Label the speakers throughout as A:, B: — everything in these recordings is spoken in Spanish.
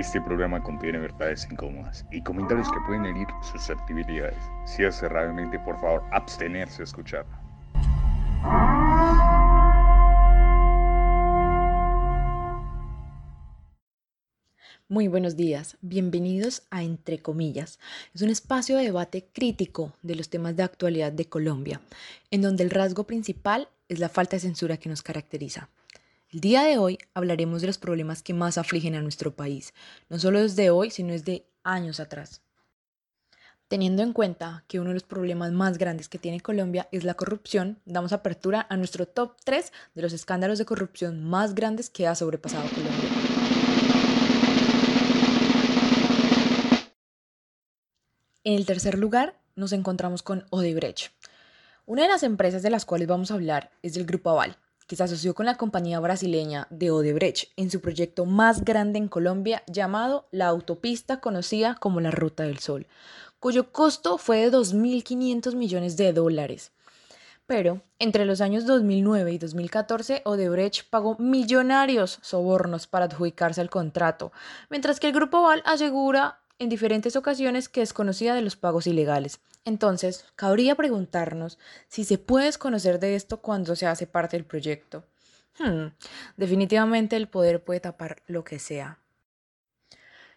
A: Este programa contiene verdades incómodas y comentarios que pueden herir susceptibilidades. Si es realmente, por favor, abstenerse a escuchar.
B: Muy buenos días, bienvenidos a Entre Comillas. Es un espacio de debate crítico de los temas de actualidad de Colombia, en donde el rasgo principal es la falta de censura que nos caracteriza. El día de hoy hablaremos de los problemas que más afligen a nuestro país, no solo desde hoy, sino desde años atrás. Teniendo en cuenta que uno de los problemas más grandes que tiene Colombia es la corrupción, damos apertura a nuestro top 3 de los escándalos de corrupción más grandes que ha sobrepasado Colombia. En el tercer lugar nos encontramos con Odebrecht. Una de las empresas de las cuales vamos a hablar es del Grupo Aval, que se asoció con la compañía brasileña de Odebrecht en su proyecto más grande en Colombia llamado la autopista conocida como la Ruta del Sol, cuyo costo fue de 2.500 millones de dólares. Pero entre los años 2009 y 2014, Odebrecht pagó millonarios sobornos para adjudicarse al contrato, mientras que el Grupo Aval asegura en diferentes ocasiones que es conocida de los pagos ilegales. Entonces, cabría preguntarnos si se puede desconocer de esto cuando se hace parte del proyecto. Hmm, definitivamente el poder puede tapar lo que sea.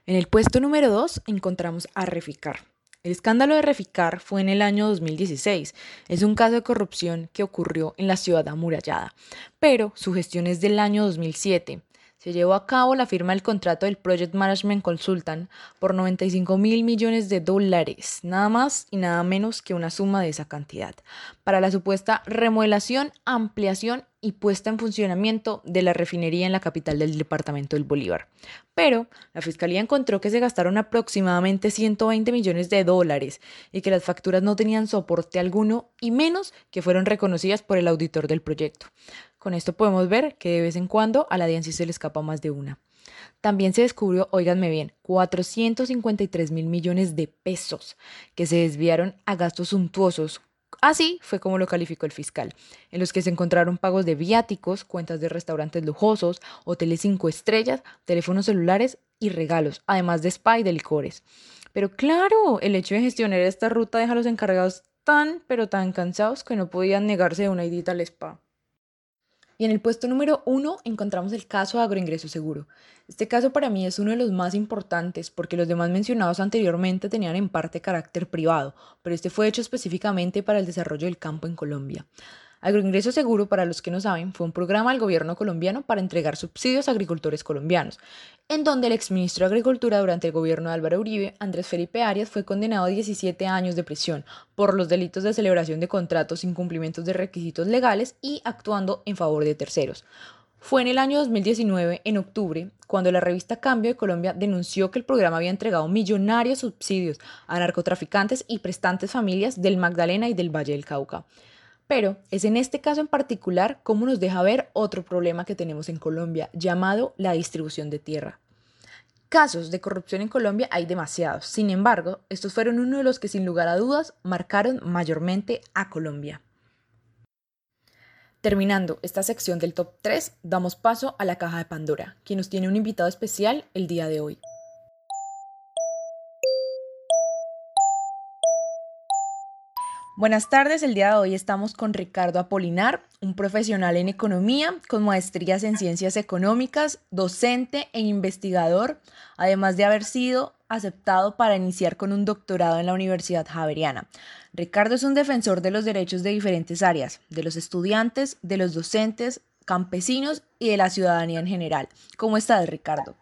B: En el puesto número 2 encontramos a Reficar. El escándalo de Reficar fue en el año 2016. Es un caso de corrupción que ocurrió en la ciudad amurallada, pero su gestión es del año 2007 se llevó a cabo la firma del contrato del Project Management Consultant por 95 mil millones de dólares, nada más y nada menos que una suma de esa cantidad, para la supuesta remodelación, ampliación y puesta en funcionamiento de la refinería en la capital del departamento del Bolívar. Pero la Fiscalía encontró que se gastaron aproximadamente 120 millones de dólares y que las facturas no tenían soporte alguno y menos que fueron reconocidas por el auditor del proyecto. Con esto podemos ver que de vez en cuando a la DNC se le escapa más de una. También se descubrió, oiganme bien, 453 mil millones de pesos que se desviaron a gastos suntuosos. Así fue como lo calificó el fiscal, en los que se encontraron pagos de viáticos, cuentas de restaurantes lujosos, hoteles cinco estrellas, teléfonos celulares y regalos, además de spa y de licores. Pero claro, el hecho de gestionar esta ruta deja a los encargados tan, pero tan cansados que no podían negarse de una idita al spa. Y en el puesto número uno encontramos el caso agroingreso seguro. Este caso para mí es uno de los más importantes porque los demás mencionados anteriormente tenían en parte carácter privado, pero este fue hecho específicamente para el desarrollo del campo en Colombia. Agroingreso Seguro, para los que no saben, fue un programa del gobierno colombiano para entregar subsidios a agricultores colombianos, en donde el exministro de Agricultura durante el gobierno de Álvaro Uribe, Andrés Felipe Arias, fue condenado a 17 años de prisión por los delitos de celebración de contratos sin cumplimientos de requisitos legales y actuando en favor de terceros. Fue en el año 2019, en octubre, cuando la revista Cambio de Colombia denunció que el programa había entregado millonarios subsidios a narcotraficantes y prestantes familias del Magdalena y del Valle del Cauca. Pero es en este caso en particular cómo nos deja ver otro problema que tenemos en Colombia, llamado la distribución de tierra. Casos de corrupción en Colombia hay demasiados, sin embargo, estos fueron uno de los que sin lugar a dudas marcaron mayormente a Colombia. Terminando esta sección del top 3, damos paso a la caja de Pandora, quien nos tiene un invitado especial el día de hoy. Buenas tardes, el día de hoy estamos con Ricardo Apolinar, un profesional en economía con maestrías en ciencias económicas, docente e investigador, además de haber sido aceptado para iniciar con un doctorado en la Universidad Javeriana. Ricardo es un defensor de los derechos de diferentes áreas, de los estudiantes, de los docentes, campesinos y de la ciudadanía en general. ¿Cómo estás, Ricardo?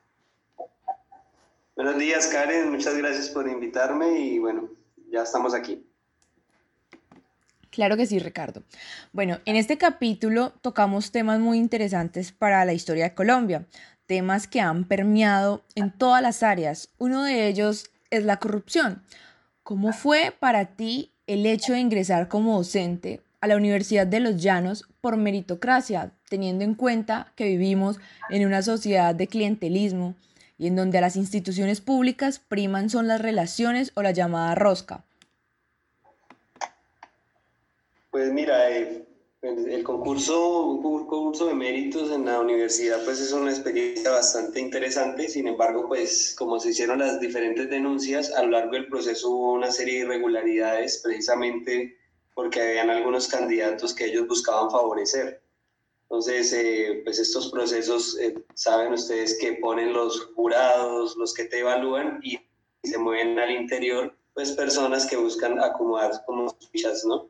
C: Buenos días, Karen. Muchas gracias por invitarme y bueno, ya estamos aquí.
B: Claro que sí, Ricardo. Bueno, en este capítulo tocamos temas muy interesantes para la historia de Colombia, temas que han permeado en todas las áreas. Uno de ellos es la corrupción. ¿Cómo fue para ti el hecho de ingresar como docente a la Universidad de los Llanos por meritocracia, teniendo en cuenta que vivimos en una sociedad de clientelismo y en donde a las instituciones públicas priman son las relaciones o la llamada rosca?
C: Pues mira, eh, El concurso, un concurso de méritos en la universidad, pues es una experiencia bastante interesante. Sin embargo, pues como se hicieron las diferentes denuncias, a lo largo del proceso hubo una serie de irregularidades, precisamente porque habían algunos candidatos que ellos buscaban favorecer. Entonces, eh, pues estos procesos, eh, saben ustedes que ponen los jurados, los que te evalúan y se mueven al interior, pues personas que buscan acomodarse como fichas, ¿no?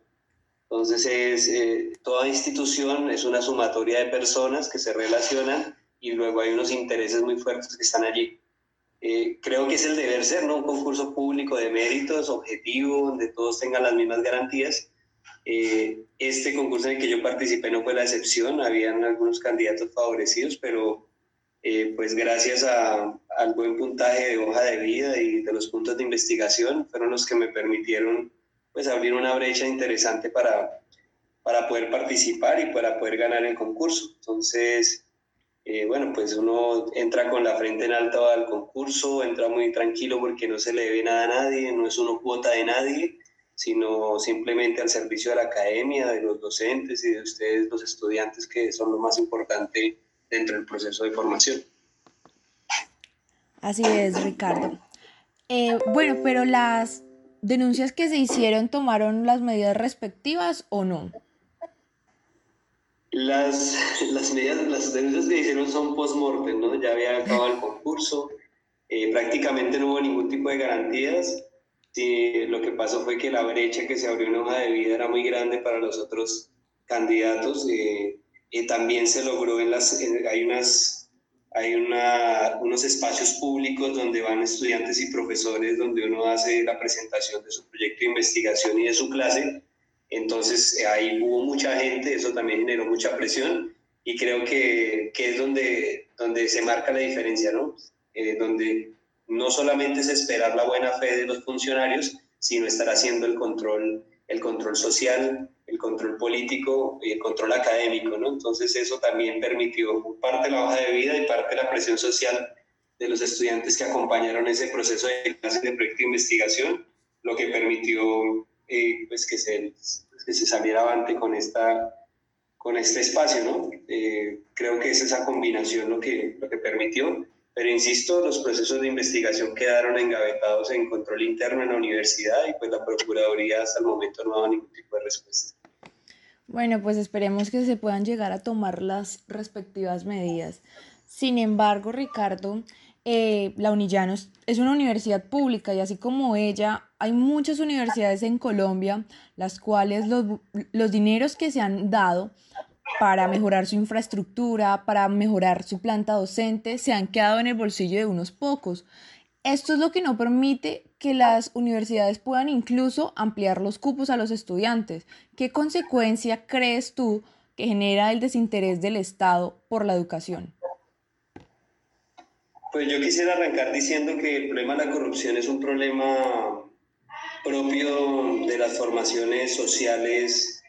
C: Entonces, es, eh, toda institución es una sumatoria de personas que se relacionan y luego hay unos intereses muy fuertes que están allí. Eh, creo que es el deber ser, ¿no? Un concurso público de méritos, objetivo, donde todos tengan las mismas garantías. Eh, este concurso en el que yo participé no fue la excepción, habían algunos candidatos favorecidos, pero pues gracias al buen puntaje de hoja de vida y de los puntos de investigación fueron los que me permitieron pues abrir una brecha interesante para, para poder participar y para poder ganar el concurso. Entonces, eh, bueno, pues uno entra con la frente en alto al concurso, entra muy tranquilo porque no se le debe nada a nadie, no es uno cuota de nadie, sino simplemente al servicio de la academia, de los docentes y de ustedes, los estudiantes, que son lo más importante dentro del proceso de formación.
B: Así es, Ricardo. Eh, bueno, pero las denuncias que se hicieron tomaron las medidas respectivas o no?
C: Las, las medidas, las denuncias que hicieron son post-mortem, ¿no? Ya había acabado el concurso, eh, prácticamente no hubo ningún tipo de garantías. Lo que pasó fue que la brecha que se abrió en hoja de vida era muy grande para los otros candidatos. Eh, y también se logró en las, hay unas hay una, unos espacios públicos donde van estudiantes y profesores, donde uno hace la presentación de su proyecto de investigación y de su clase. Entonces eh, ahí hubo mucha gente, eso también generó mucha presión y creo que, que es donde, donde se marca la diferencia, ¿no? Eh, donde no solamente es esperar la buena fe de los funcionarios, sino estar haciendo el control, el control social, el control político y el control académico, ¿no? Entonces eso también permitió parte de la hoja de vida y parte de la presión social de los estudiantes que acompañaron ese proceso de clase de proyecto de investigación, lo que permitió eh, pues que, se, que se saliera avante con, esta, con este espacio, ¿no? Eh, creo que es esa combinación lo que, lo que permitió, pero insisto, los procesos de investigación quedaron engavetados en control interno en la universidad y pues la Procuraduría hasta el momento no ha dado ningún tipo de respuesta.
B: Bueno, pues esperemos que se puedan llegar a tomar las respectivas medidas. Sin embargo, Ricardo, eh, la Unillanos es una universidad pública y así como ella, hay muchas universidades en Colombia, las cuales los, los dineros que se han dado para mejorar su infraestructura, para mejorar su planta docente, se han quedado en el bolsillo de unos pocos. Esto es lo que no permite que las universidades puedan incluso ampliar los cupos a los estudiantes. ¿Qué consecuencia crees tú que genera el desinterés del Estado por la educación?
C: Pues yo quisiera arrancar diciendo que el problema de la corrupción es un problema propio de las formaciones sociales,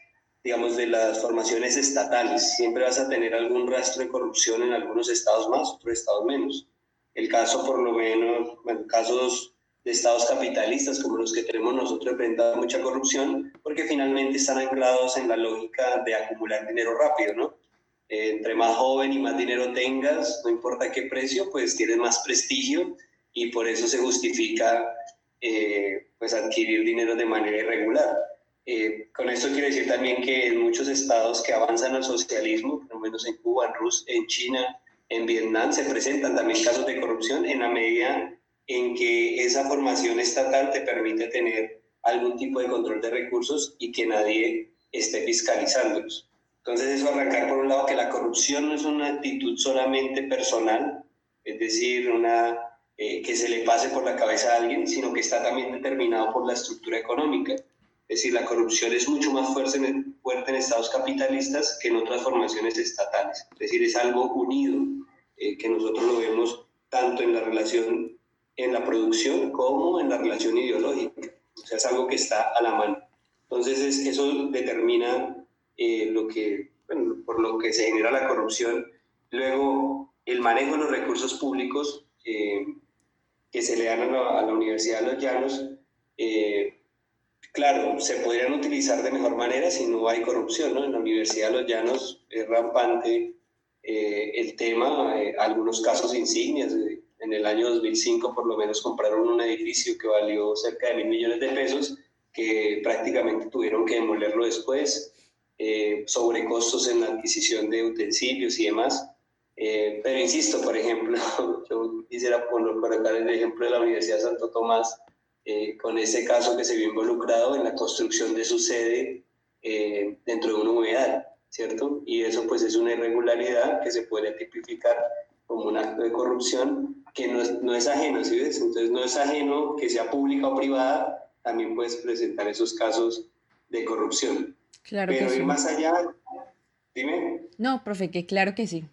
C: digamos, de las formaciones estatales. Siempre vas a tener algún rastro de corrupción en algunos estados más, otros estados menos. El caso, por lo menos, bueno, casos de estados capitalistas como los que tenemos nosotros enfrentado mucha corrupción, porque finalmente están anclados en la lógica de acumular dinero rápido, ¿no? Eh, entre más joven y más dinero tengas, no importa qué precio, pues tienes más prestigio y por eso se justifica eh, pues adquirir dinero de manera irregular. Eh, con esto quiero decir también que en muchos estados que avanzan al socialismo, por lo menos en Cuba, en Rusia, en China, en Vietnam se presentan también casos de corrupción en la medida en que esa formación estatal te permite tener algún tipo de control de recursos y que nadie esté fiscalizándolos. Entonces eso arrancar por un lado que la corrupción no es una actitud solamente personal, es decir, una eh, que se le pase por la cabeza a alguien, sino que está también determinado por la estructura económica. Es decir, la corrupción es mucho más fuerte en, fuerte en estados capitalistas que en otras formaciones estatales. Es decir, es algo unido, eh, que nosotros lo vemos tanto en la relación, en la producción como en la relación ideológica. O sea, es algo que está a la mano. Entonces, eso determina eh, lo que, por lo que se genera la corrupción. Luego, el manejo de los recursos públicos eh, que se le dan a la, Universidad de los Llanos claro, se podrían utilizar de mejor manera si no hay corrupción, ¿no? En la Universidad de Los Llanos es rampante eh, el tema, eh, algunos casos insignias. en el año 2005 por lo menos compraron un edificio que valió cerca de mil millones de pesos, que prácticamente tuvieron que demolerlo después, eh, sobre costos en la adquisición de utensilios y demás. pero insisto, por ejemplo, yo quisiera colocar el ejemplo de la Universidad de Santo Tomás, con ese caso que se vio involucrado en la construcción de su sede dentro de una humedal. ¿cierto? Y eso pues es una irregularidad que se puede tipificar como un acto de corrupción que no es, no es ajeno, ¿sí ves? Entonces no es ajeno que sea pública o privada, también puedes presentar esos casos de corrupción.
B: Claro
C: Pero
B: que
C: ir más allá, dime.
B: No, profe, que claro que sí.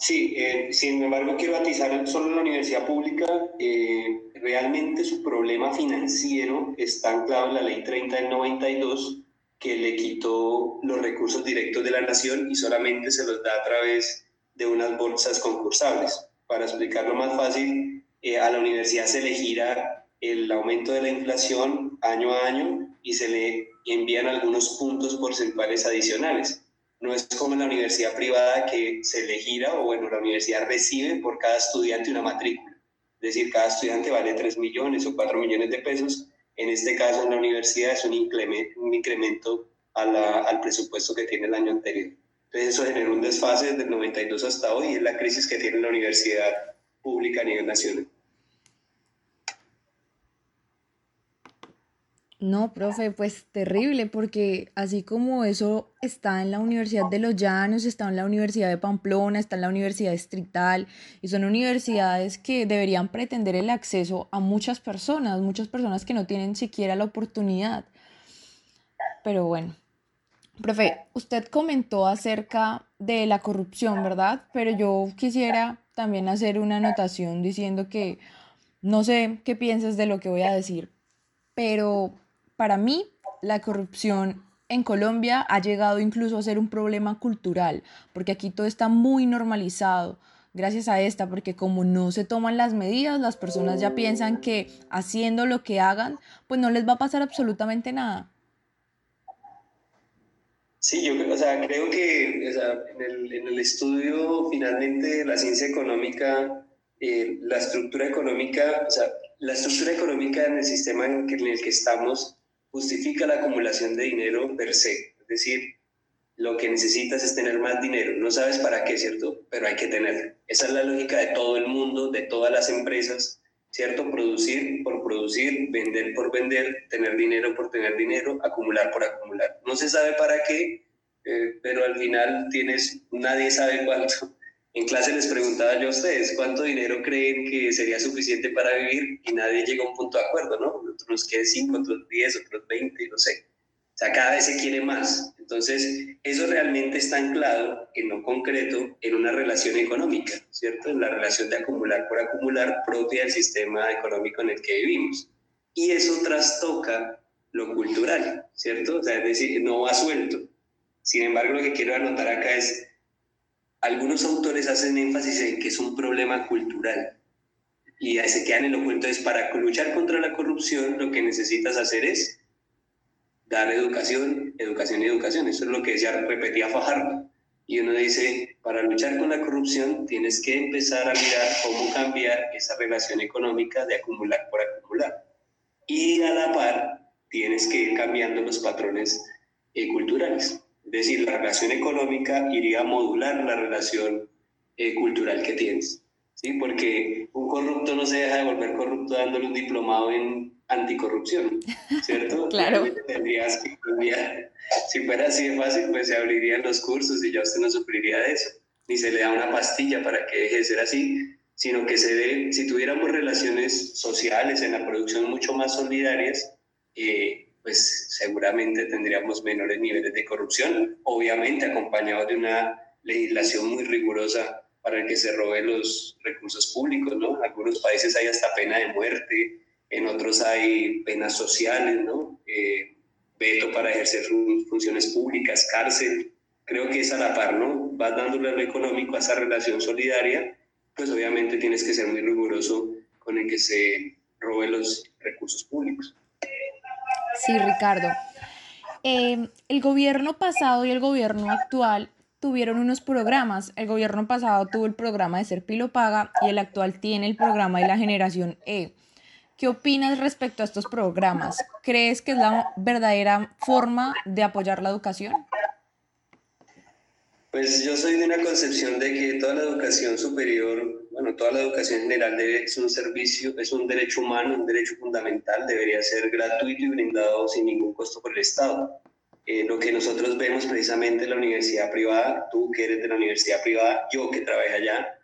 C: Sí, eh, sin embargo quiero atizar solo en la universidad pública, eh, realmente su problema financiero está anclado en la ley 30 del 92, que le quitó los recursos directos de la nación y solamente se los da a través de unas bolsas concursables. Para explicarlo más fácil, eh, a la universidad se le gira el aumento de la inflación año a año y se le envían algunos puntos porcentuales adicionales. No es como en la universidad privada que se le o bueno, la universidad recibe por cada estudiante una matrícula. Es decir, cada estudiante vale 3 millones o 4 millones de pesos en este caso, en la universidad es un incremento, un incremento al presupuesto que tiene el año anterior. Entonces, eso generó un desfase desde el 92 hasta hoy y es la crisis que tiene la universidad pública a nivel nacional.
B: No, profe, pues terrible, porque así como eso está en la Universidad de Los Llanos, está en la Universidad de Pamplona, está en la Universidad Distrital, y son universidades que deberían pretender el acceso a muchas personas, muchas personas que no tienen siquiera la oportunidad. Pero bueno, profe, usted comentó acerca de la corrupción, ¿verdad? Pero yo quisiera también hacer una anotación diciendo que no sé qué piensas de lo que voy a decir, pero para mí, la corrupción en Colombia ha llegado incluso a ser un problema cultural, porque aquí todo está muy normalizado gracias a esta, porque como no se toman las medidas, las personas ya piensan que haciendo lo que hagan, pues no les va a pasar absolutamente nada.
C: Sí, yo o sea, creo que en, el, estudio finalmente de la ciencia económica, eh, la estructura económica, o sea, la estructura económica en el sistema en el que estamos justifica la acumulación de dinero per se. Es decir, lo que necesitas es tener más dinero. No sabes para qué, ¿cierto? Pero hay que tenerlo. Esa es la lógica de todo el mundo, de todas las empresas, ¿cierto? Producir por producir, vender por vender, tener dinero por tener dinero, acumular por acumular. No se sabe para qué, eh, pero al final tienes, nadie sabe cuánto. En clase les preguntaba yo a ustedes cuánto dinero creen que sería suficiente para vivir y nadie llega a un punto de acuerdo, ¿no? Otros queden 5, otros 10, otros 20, no sé. O sea, cada vez se quiere más. Entonces, eso realmente está anclado en lo concreto en una relación económica, ¿cierto? En la relación de acumular por acumular propia del sistema económico en el que vivimos. Y eso trastoca lo cultural, ¿cierto? O sea, es decir, no va suelto. Sin embargo, lo que quiero anotar acá es algunos autores hacen énfasis en que es un problema cultural y se quedan en lo cuento es para luchar contra la corrupción lo que necesitas hacer es dar educación, educación y educación. Eso es lo que decía, repetía Fajardo. Y uno dice, para luchar con la corrupción tienes que empezar a mirar cómo cambiar esa relación económica de acumular por acumular. Y a la par tienes que ir cambiando los patrones eh, culturales. Es decir, la relación económica iría a modular la relación eh, cultural que tienes. ¿sí? Porque un corrupto no se deja de volver corrupto dándole un diplomado en anticorrupción, ¿cierto?
B: claro.
C: Tendrías que cambiar. Si fuera así de fácil, pues se abrirían los cursos y ya usted no sufriría de eso. Ni se le da una pastilla para que deje de ser así, sino que se dé, si tuviéramos relaciones sociales en la producción mucho más solidarias, eh, pues seguramente tendríamos menores niveles de corrupción, obviamente acompañado de una legislación muy rigurosa para el que se robe los recursos públicos, ¿no? En algunos países hay hasta pena de muerte, en otros hay penas sociales, ¿no? Eh, veto para ejercer funciones públicas, cárcel. Creo que es a la par, ¿no? Vas dándole lo económico a esa relación solidaria, pues obviamente tienes que ser muy riguroso con el que se robe los recursos públicos.
B: Sí, Ricardo. Em, el gobierno pasado y el gobierno actual tuvieron unos programas. El gobierno pasado tuvo el programa de Serpilo Paga y el actual tiene el programa de la generación E. ¿Qué opinas respecto a estos programas? ¿Crees que es la verdadera forma de apoyar la educación?
C: Pues yo soy de una concepción de que toda la educación superior, bueno, toda la educación general es un servicio, es un derecho humano, un derecho fundamental, debería ser gratuito y brindado sin ningún costo por el Estado. Eh, lo que nosotros vemos precisamente en la universidad privada, tú que eres de la universidad privada, yo que trabajo allá,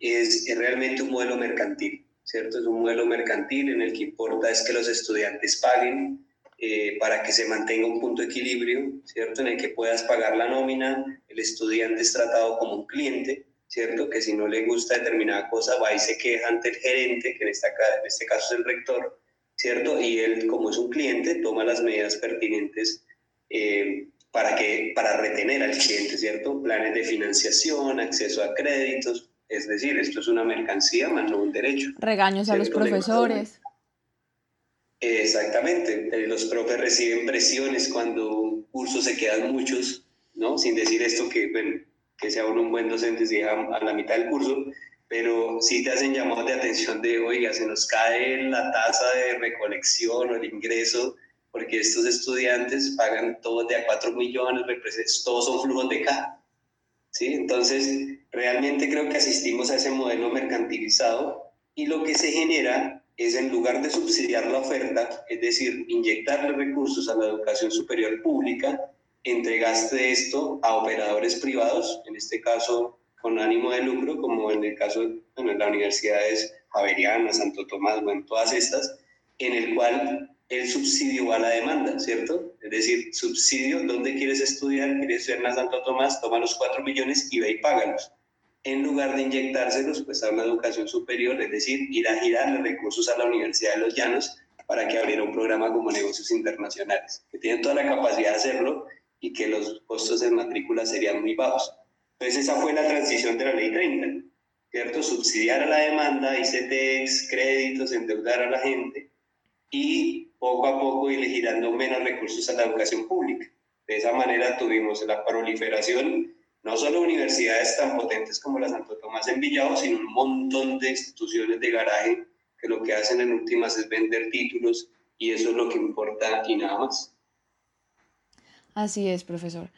C: es, realmente un modelo mercantil, ¿cierto? Es un modelo mercantil en el que importa es que los estudiantes paguen eh, para que se mantenga un punto de equilibrio, ¿cierto? En el que puedas pagar la nómina, el estudiante es tratado como un cliente, ¿cierto? Que si no le gusta determinada cosa va y se queja ante el gerente, que en, esta, en este caso es el rector, ¿cierto? Y él, como es un cliente, toma las medidas pertinentes eh, para, que, para retener al cliente, ¿cierto? Planes de financiación, acceso a créditos, es decir, esto es una mercancía más no un derecho.
B: Regaños a los profesores.
C: Exactamente, eh, los profes reciben presiones cuando un curso se quedan muchos, ¿no? Sin decir esto que, que sea un buen docente si a la mitad del curso, pero sí te hacen llamados de atención de, oiga, se nos cae la tasa de recolección o el ingreso porque estos estudiantes pagan todos de a 4 millones, todos son flujos de caja. ¿sí? Entonces, realmente creo que asistimos a ese modelo mercantilizado y lo que se genera es en lugar de subsidiar la oferta, es decir, inyectarle recursos a la educación superior pública, entregaste esto a operadores privados, en este caso con ánimo de lucro, como en el caso de bueno, las universidades Javeriana, Santo Tomás, bueno, todas estas, en el cual el subsidio va a la demanda, ¿cierto? Es decir, subsidio, ¿dónde quieres estudiar? ¿Quieres estudiar en Santo Tomás? Toma los 4 millones y ve y págalos. En lugar de inyectárselos, pues a una educación superior, es decir, ir a girarle recursos a la Universidad de los Llanos para que abriera un programa como negocios internacionales, que tienen toda la capacidad de hacerlo y que los costos de matrícula serían muy bajos. Entonces esa fue la transición de la ley 30, ¿cierto? Subsidiar a la demanda, ICTEX, créditos, endeudar a la gente y poco a poco ir girando menos recursos a la educación pública. De esa manera tuvimos la proliferación, no solo universidades tan potentes como la Santo Tomás en Villao, sino un montón de instituciones de garaje que lo que hacen en últimas es vender títulos y eso es lo que importa y nada más.
B: Así es, profesor.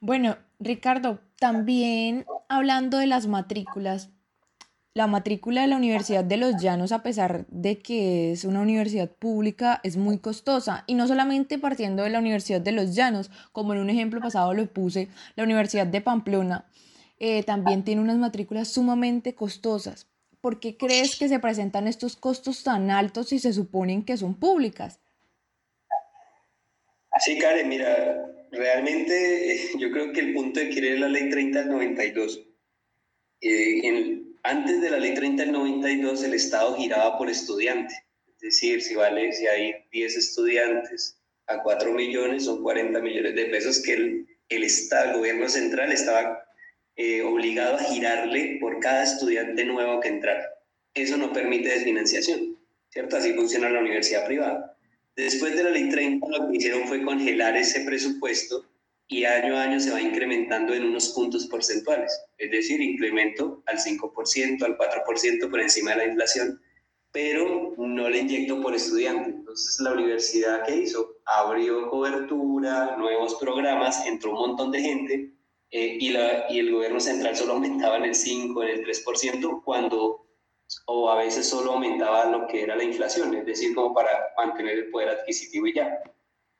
B: Bueno, Ricardo, también hablando de las matrículas, la matrícula de la Universidad de los Llanos, a pesar de que es una universidad pública, es muy costosa. Y no solamente partiendo de la Universidad de los Llanos, como en un ejemplo pasado lo puse, la Universidad de Pamplona eh, también tiene unas matrículas sumamente costosas. ¿Por qué crees que se presentan estos costos tan altos si se suponen que son públicas?
C: Sí, Karen, mira, realmente yo creo que el punto de querer la ley 30 al 92. Eh, en, antes de la ley 3092, el Estado giraba por estudiante. Es decir, si, vale, si hay 10 estudiantes a 4 millones, son 40 millones de pesos que el, el Estado, el gobierno central, estaba eh, obligado a girarle por cada estudiante nuevo que entrara. Eso no permite desfinanciación, ¿cierto? Así funciona la universidad privada. Después de la ley 30, lo que hicieron fue congelar ese presupuesto y año a año se va incrementando en unos puntos porcentuales, es decir, incremento al 5%, al 4% por encima de la inflación, pero no le inyecto por estudiante. Entonces la universidad que hizo abrió cobertura, nuevos programas, entró un montón de gente eh, y, la, y el gobierno central solo aumentaba en el 5, en el 3%, cuando, o a veces solo aumentaba lo que era la inflación, es decir, como para mantener el poder adquisitivo y ya.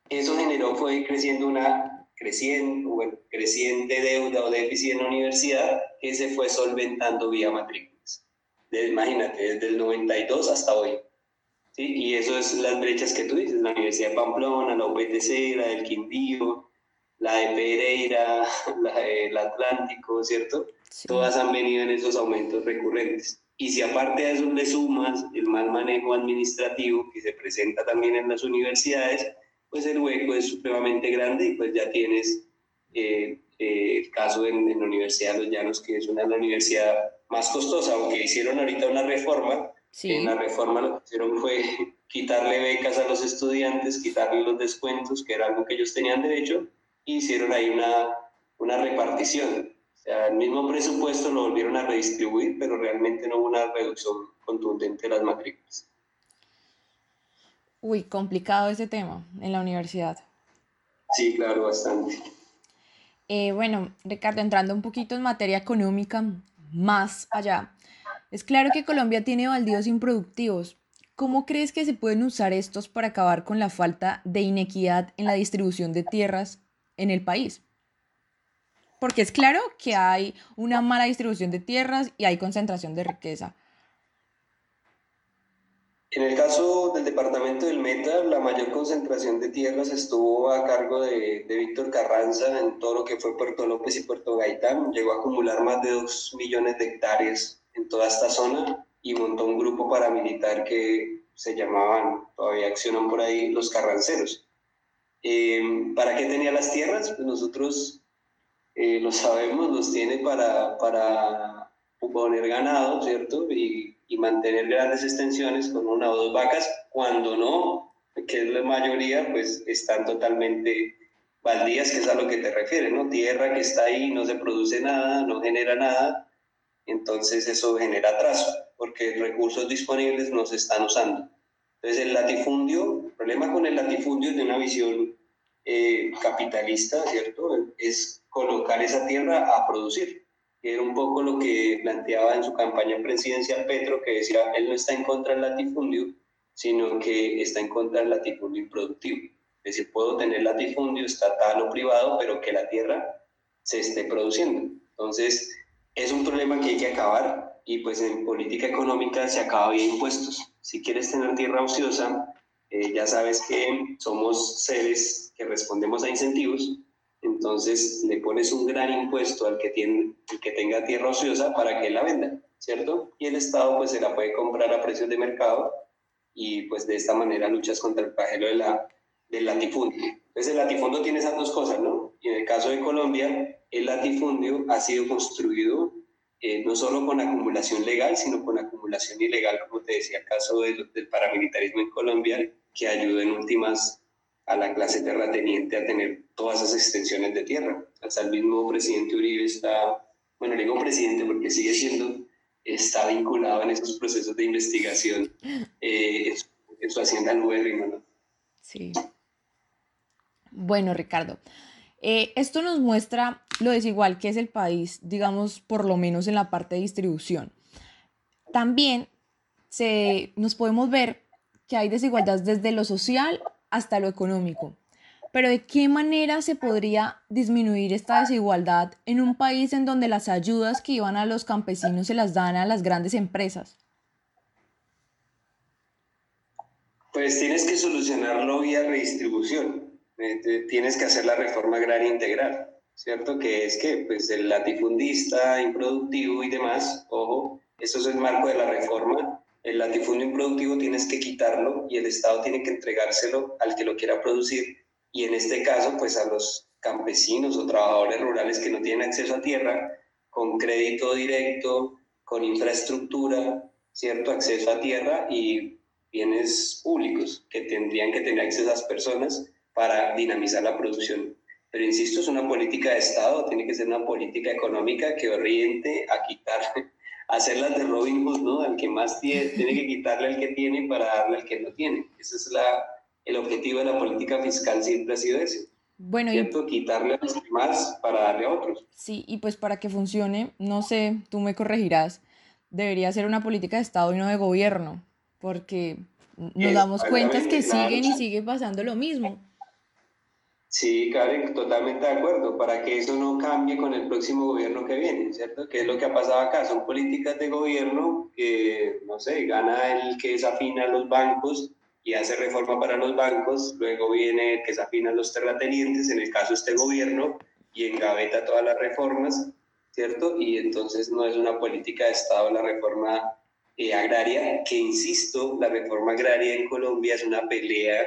C: Eso generó, fue creciendo una creciendo, creciente deuda o déficit en la universidad que se fue solventando vía matrículas. imagínate, desde el 92 hasta hoy. ¿sí? Y eso es las brechas que tú dices, la Universidad de Pamplona, la UPTC, la del Quindío, la de Pereira, la del Atlántico, ¿cierto? Todas han venido en esos aumentos recurrentes. Y si aparte de eso le sumas el mal manejo administrativo que se presenta también en las universidades, pues el hueco es supremamente grande y pues ya tienes eh, eh, el caso en, la Universidad de Los Llanos, que es una de las universidades más costosas, aunque hicieron ahorita una reforma En la reforma lo que hicieron fue quitarle becas a los estudiantes, quitarle los descuentos, que era algo que ellos tenían derecho, y hicieron ahí una, una repartición. Sea, el mismo presupuesto lo volvieron a redistribuir, pero realmente no hubo una reducción contundente de las matrículas.
B: Uy, complicado ese tema en la universidad.
C: Sí, claro, bastante.
B: Eh, bueno, Ricardo, entrando un poquito en materia económica, más allá, es claro que Colombia tiene baldíos improductivos. ¿Cómo crees que se pueden usar estos para acabar con la falta de inequidad en la distribución de tierras en el país? Porque es claro que hay una mala distribución de tierras y hay concentración de riqueza.
C: En el caso del departamento del Meta, la mayor concentración de tierras estuvo a cargo de, Víctor Carranza en todo lo que fue Puerto López y Puerto Gaitán. Llegó a acumular más de 2 millones de hectáreas en toda esta zona y montó un grupo paramilitar que se llamaban, todavía accionan por ahí, los carranceros. Eh, ¿Para qué tenía las tierras? Pues nosotros eh, lo sabemos, los tiene para, para poner ganado, ¿cierto? Y y mantener grandes extensiones con una o dos vacas, cuando no, que es la mayoría, pues están totalmente baldías, que es a lo que te refieres, ¿no? Tierra que está ahí, no se produce nada, no genera nada, entonces eso genera atraso, porque recursos disponibles no se están usando. Entonces el latifundio, el problema con el latifundio es de una visión eh, capitalista, ¿cierto? Es colocar esa tierra a producir era un poco lo que planteaba en su campaña presidencial Petro, que decía, él no está en contra del latifundio, sino que está en contra del latifundio improductivo. Es decir, puedo tener latifundio estatal o privado, pero que la tierra se esté produciendo. Entonces, es un problema que hay que acabar y pues en política económica se acaba bien impuestos. Si quieres tener tierra ociosa, eh, ya sabes que somos seres que respondemos a incentivos entonces le pones un gran impuesto al que, tiene, que tenga tierra ociosa para que la venda, ¿cierto? Y el Estado pues se la puede comprar a precios de mercado y pues de esta manera luchas contra el flagelo de la, del latifundio. Entonces el latifundio tiene esas dos cosas, ¿no? Y en el caso de Colombia, el latifundio ha sido construido eh, no solo con acumulación legal, sino con acumulación ilegal, como te decía, el caso del paramilitarismo en Colombia, que ayudó en últimas a la clase terrateniente a tener todas esas extensiones de tierra. Hasta el mismo presidente Uribe está, bueno, le digo presidente porque sigue siendo, está vinculado en esos procesos de investigación eh, en, su hacienda ¿no?
B: Sí. Bueno, Ricardo, eh, esto nos muestra lo desigual que es el país, digamos, por lo menos en la parte de distribución. También se, nos podemos ver que hay desigualdad desde lo social hasta lo económico. Pero ¿de qué manera se podría disminuir esta desigualdad en un país en donde las ayudas que iban a los campesinos se las dan a las grandes empresas?
C: Pues tienes que solucionarlo vía redistribución. Eh, tienes que hacer la reforma agraria integral, ¿cierto? Que es que pues el latifundista, improductivo y demás, ojo, eso es el marco de la reforma, el latifundio improductivo tienes que quitarlo y el Estado tiene que entregárselo al que lo quiera producir y en este caso pues a los campesinos o trabajadores rurales que no tienen acceso a tierra con crédito directo, con infraestructura, cierto acceso a tierra y bienes públicos que tendrían que tener acceso esas personas para dinamizar la producción. Pero insisto, es una política de Estado, tiene que ser una política económica que oriente a quitar hacerlas de Robin Hood, ¿no? Al que más tiene, tiene que quitarle al que tiene para darle al que no tiene. Ese es la, el objetivo de la política fiscal, siempre ha sido ese. Bueno, ¿cierto? Y... Quitarle a los demás para darle a otros.
B: Sí, y pues para que funcione, no sé, tú me corregirás, debería ser una política de Estado y no de gobierno, porque nos damos cuenta que siguen y sigue pasando lo mismo.
C: Sí, Karen, totalmente de acuerdo, para que eso no cambie con el próximo gobierno que viene, ¿cierto? ¿Qué es lo que ha pasado acá? Son políticas de gobierno que, no sé, gana el que desafina los bancos y hace reforma para los bancos, luego viene el que desafina los terratenientes, en el caso de este gobierno, y engaveta todas las reformas, ¿cierto? Y entonces no es una política de Estado la reforma eh, agraria, que insisto, la reforma agraria en Colombia es una pelea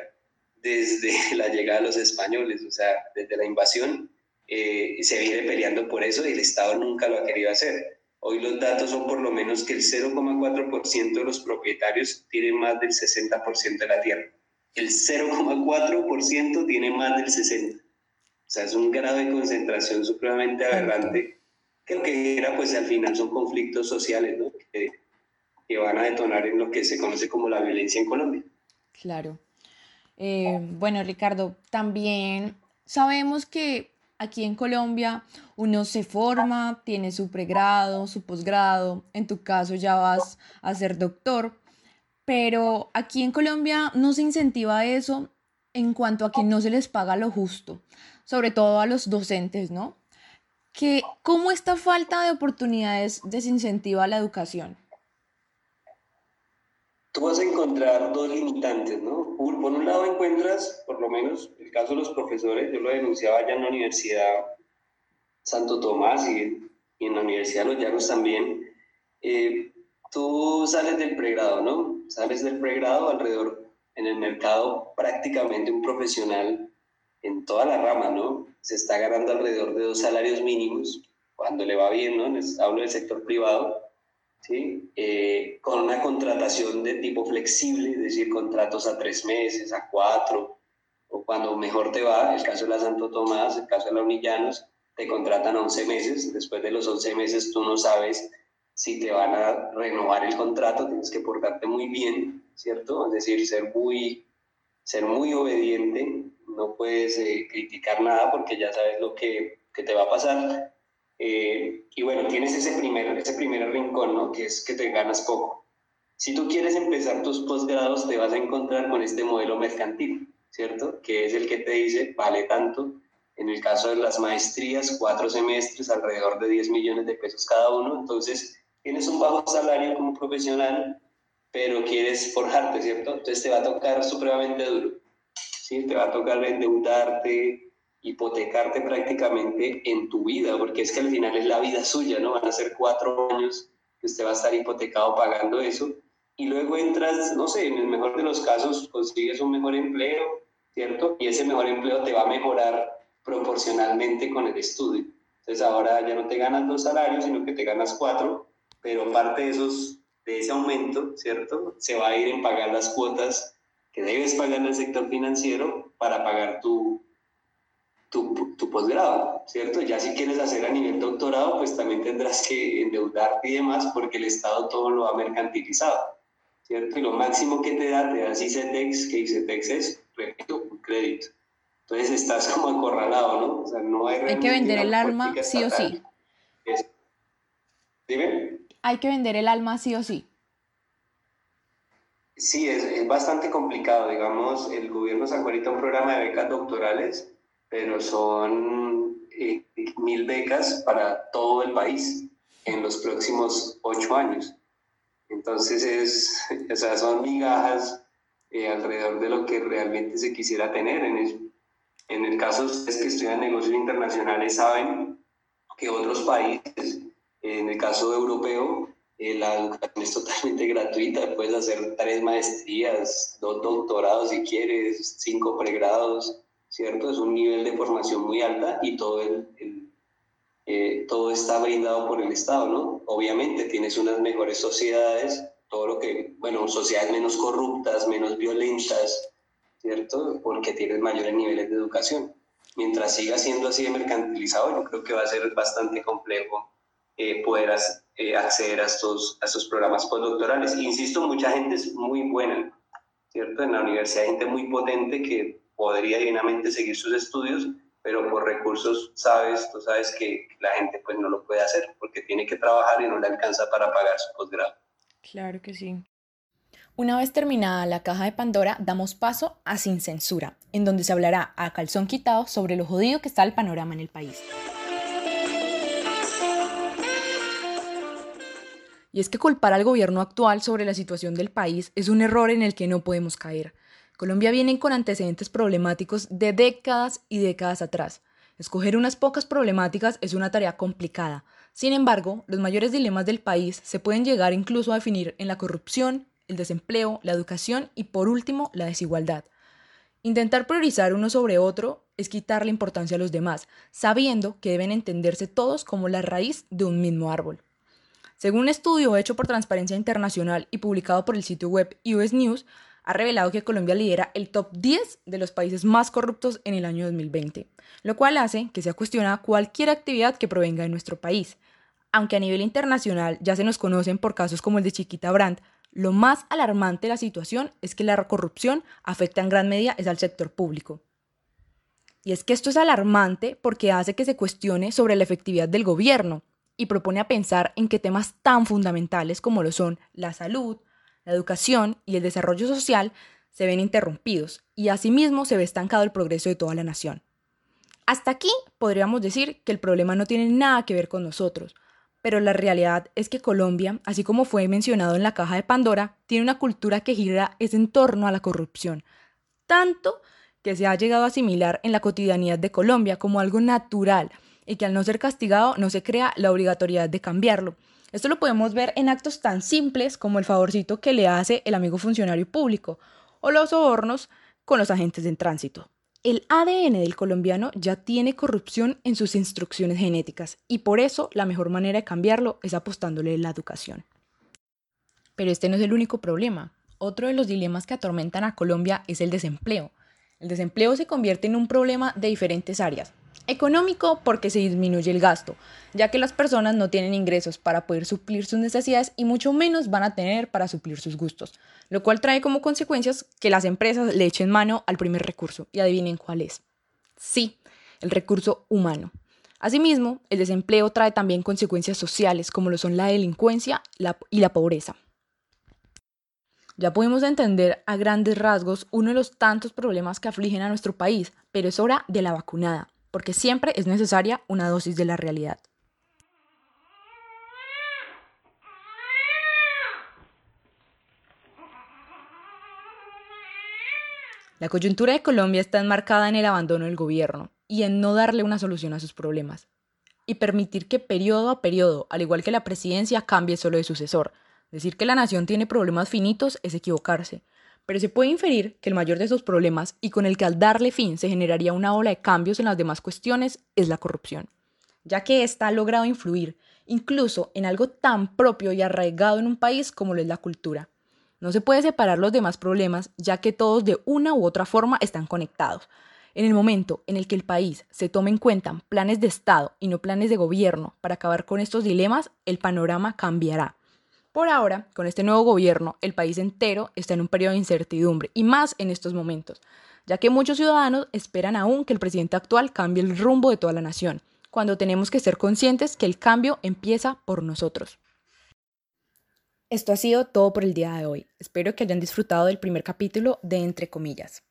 C: desde la llegada de los españoles, o sea, desde la invasión, eh, se viene peleando por eso y el Estado nunca lo ha querido hacer. Hoy los datos son por lo menos que el 0,4% de los propietarios tienen más del 60% de la tierra. El 0,4% tiene más del 60%. O sea, es un grado de concentración supremamente aberrante que lo que era, pues al final son conflictos sociales, ¿no? Que, que van a detonar en lo que se conoce como la violencia en Colombia.
B: Claro. Eh, bueno, Ricardo, también sabemos que aquí en Colombia uno se forma, tiene su pregrado, su posgrado, en tu caso ya vas a ser doctor, pero aquí en Colombia no se incentiva eso en cuanto a que no se les paga lo justo, sobre todo a los docentes, ¿no? Que, ¿Cómo esta falta de oportunidades desincentiva la educación?
C: tú vas a encontrar dos limitantes, ¿no? Por un lado encuentras, por lo menos el caso de los profesores, yo lo denunciaba ya en la Universidad Santo Tomás y, en la Universidad de Los Llanos también, eh, tú sales del pregrado, ¿no? Sales del pregrado alrededor, en el mercado prácticamente un profesional en toda la rama, ¿no? Se está ganando alrededor de dos salarios mínimos, cuando le va bien, ¿no? Hablo del sector privado, ¿sí? Eh, con una contratación de tipo flexible, es decir, contratos a tres meses, a cuatro, o cuando mejor te va, el caso de la Santo Tomás, el caso de la Unillanos, te contratan a 11 meses, después de los 11 meses tú no sabes si te van a renovar el contrato, tienes que portarte muy bien, ¿cierto? Es decir, ser muy, ser muy obediente, no puedes eh, criticar nada porque ya sabes lo que, que te va a pasar eh, y bueno, tienes ese primer, ese primer rincón, ¿no? Que es que te ganas poco. Si tú quieres empezar tus posgrados, te vas a encontrar con este modelo mercantil, ¿cierto? Que es el que te dice, vale tanto. En el caso de las maestrías, cuatro semestres, alrededor de 10 millones de pesos cada uno. Entonces, tienes un bajo salario como profesional, pero quieres forjarte, ¿cierto? Entonces te va a tocar supremamente duro. ¿sí? Te va a tocar endeudarte, hipotecarte prácticamente en tu vida, porque es que al final es la vida suya, ¿no? Van a ser cuatro años que usted va a estar hipotecado pagando eso, y luego entras, no sé, en el mejor de los casos consigues un mejor empleo, ¿cierto? Y ese mejor empleo te va a mejorar proporcionalmente con el estudio. Entonces ahora ya no te ganas dos salarios, sino que te ganas cuatro, pero parte de, esos, de ese aumento, ¿cierto? Se va a ir en pagar las cuotas que debes pagar en el sector financiero para pagar tu, tu, tu posgrado, ¿cierto? Ya si quieres hacer a nivel doctorado, pues también tendrás que endeudarte y demás porque el Estado todo lo ha mercantilizado, ¿cierto? Y lo máximo que te da, te da CICETEX, que CICETEX es, repito, un crédito. Entonces estás como acorralado, ¿no? O sea, no hay...
B: Hay que vender el alma sí o sí.
C: Dime.
B: Hay que vender el alma sí o sí.
C: Sí, es, es, bastante complicado. Digamos, el gobierno sacó ahorita un programa de becas doctorales pero son eh, mil becas para todo el país en los próximos ocho años. Entonces, es, o sea, son migajas eh, alrededor de lo que realmente se quisiera tener. En el, en el caso de ustedes que estudian negocios internacionales, saben que otros países, en el caso europeo, eh, la educación es totalmente gratuita. Puedes hacer tres maestrías, dos doctorados si quieres, cinco pregrados ¿cierto? Es un nivel de formación muy alta y todo, el, eh, todo está brindado por el Estado, ¿no? Obviamente tienes unas mejores sociedades, todo lo que, bueno, sociedades menos corruptas, menos violentas, ¿cierto? Porque tienes mayores niveles de educación. Mientras siga siendo así de mercantilizado, yo creo que va a ser bastante complejo eh, poder eh, acceder a estos, a estos programas postdoctorales. Insisto, mucha gente es muy buena, ¿cierto? En la universidad hay gente muy potente que podría dignamente seguir sus estudios, pero por recursos, sabes, tú sabes que la gente pues no lo puede hacer porque tiene que trabajar y no le alcanza para pagar su posgrado.
B: Claro que sí. Una vez terminada la caja de Pandora, damos paso a Sin Censura, en donde se hablará a calzón quitado sobre lo jodido que está el panorama en el país. Y es que culpar al gobierno actual sobre la situación del país es un error en el que no podemos caer. Colombia viene con antecedentes problemáticos de décadas y décadas atrás. Escoger unas pocas problemáticas es una tarea complicada. Sin embargo, los mayores dilemas del país se pueden llegar incluso a definir en la corrupción, el desempleo, la educación y por último la desigualdad. Intentar priorizar uno sobre otro es quitarle importancia a los demás, sabiendo que deben entenderse todos como la raíz de un mismo árbol. Según un estudio hecho por Transparencia Internacional y publicado por el sitio web US News, ha revelado que Colombia lidera el top 10 de los países más corruptos en el año 2020, lo cual hace que sea cuestionada cualquier actividad que provenga de nuestro país. Aunque a nivel internacional ya se nos conocen por casos como el de Chiquita Brandt, lo más alarmante de la situación es que la corrupción afecta en gran medida es al sector público. Y es que esto es alarmante porque hace que se cuestione sobre la efectividad del gobierno y propone a pensar en qué temas tan fundamentales como lo son la salud, la educación y el desarrollo social se ven interrumpidos y asimismo se ve estancado el progreso de toda la nación. Hasta aquí podríamos decir que el problema no tiene nada que ver con nosotros, pero la realidad es que Colombia, así como fue mencionado en la caja de Pandora, tiene una cultura que gira es en torno a la corrupción, tanto que se ha llegado a asimilar en la cotidianidad de Colombia como algo natural y que al no ser castigado no se crea la obligatoriedad de cambiarlo. Esto lo podemos ver en actos tan simples como el favorcito que le hace el amigo funcionario público o los sobornos con los agentes de tránsito. El ADN del colombiano ya tiene corrupción en sus instrucciones genéticas y por eso la mejor manera de cambiarlo es apostándole la educación. Pero este no es el único problema. Otro de los dilemas que atormentan a Colombia es el desempleo. El desempleo se convierte en un problema de diferentes áreas, Económico porque se disminuye el gasto, ya que las personas no tienen ingresos para poder suplir sus necesidades y mucho menos van a tener para suplir sus gustos, lo cual trae como consecuencias que las empresas le echen mano al primer recurso y adivinen cuál es. Sí, el recurso humano. Asimismo, el desempleo trae también consecuencias sociales como lo son la delincuencia y la pobreza. Ya podemos entender a grandes rasgos uno de los tantos problemas que afligen a nuestro país, pero es hora de la vacunada porque siempre es necesaria una dosis de la realidad. La coyuntura de Colombia está enmarcada en el abandono del gobierno y en no darle una solución a sus problemas, y permitir que periodo a periodo, al igual que la presidencia, cambie solo de sucesor. Decir que la nación tiene problemas finitos es equivocarse, pero se puede inferir que el mayor de esos problemas y con el que al darle fin se generaría una ola de cambios en las demás cuestiones es la corrupción, ya que ésta ha logrado influir incluso en algo tan propio y arraigado en un país como lo es la cultura. No se puede separar los demás problemas, ya que todos de una u otra forma están conectados. En el momento en el que el país se tome en cuenta planes de Estado y no planes de gobierno para acabar con estos dilemas, el panorama cambiará. Por ahora, con este nuevo gobierno, el país entero está en un periodo de incertidumbre, y más en estos momentos, ya que muchos ciudadanos esperan aún que el presidente actual cambie el rumbo de toda la nación, cuando tenemos que ser conscientes que el cambio empieza por nosotros. Esto ha sido todo por el día de hoy. Espero que hayan disfrutado del primer capítulo de Entre comillas.